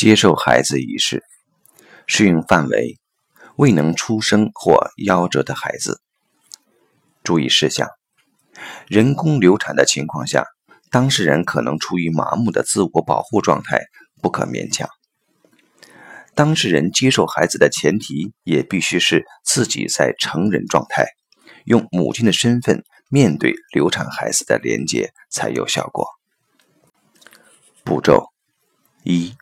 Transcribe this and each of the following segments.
接受孩子一事，适用范围未能出生或夭折的孩子。注意事项：人工流产的情况下，当事人可能处于麻木的自我保护状态，不可勉强。当事人接受孩子的前提，也必须是自己在成人状态，用母亲的身份面对流产孩子的连接才有效果。步骤一：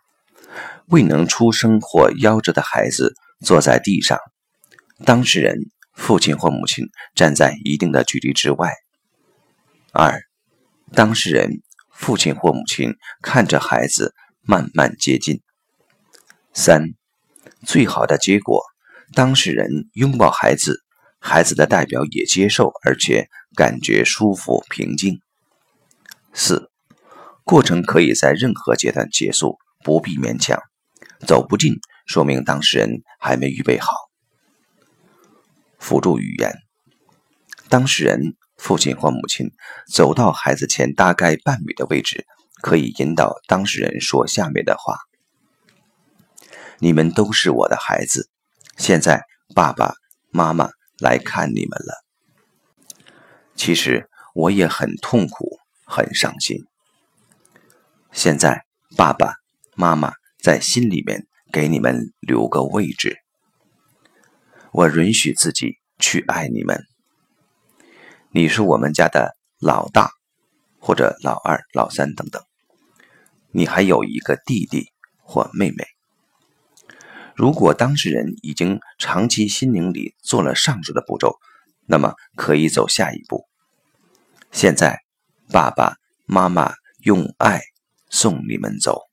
未能出生或夭折的孩子坐在地上，当事人父亲或母亲站在一定的距离之外。二、当事人父亲或母亲看着孩子慢慢接近。三、最好的结果，当事人拥抱孩子，孩子的代表也接受，而且感觉舒服平静。四。过程可以在任何阶段结束，不必勉强。走不进，说明当事人还没预备好。辅助语言：当事人父亲或母亲走到孩子前大概半米的位置，可以引导当事人说下面的话：“你们都是我的孩子，现在爸爸妈妈来看你们了。其实我也很痛苦，很伤心。”现在，爸爸妈妈在心里面给你们留个位置。我允许自己去爱你们。你是我们家的老大，或者老二、老三等等。你还有一个弟弟或妹妹。如果当事人已经长期心灵里做了上述的步骤，那么可以走下一步。现在，爸爸妈妈用爱。送你们走，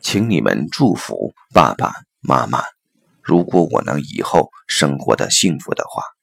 请你们祝福爸爸妈妈。如果我能以后生活的幸福的话。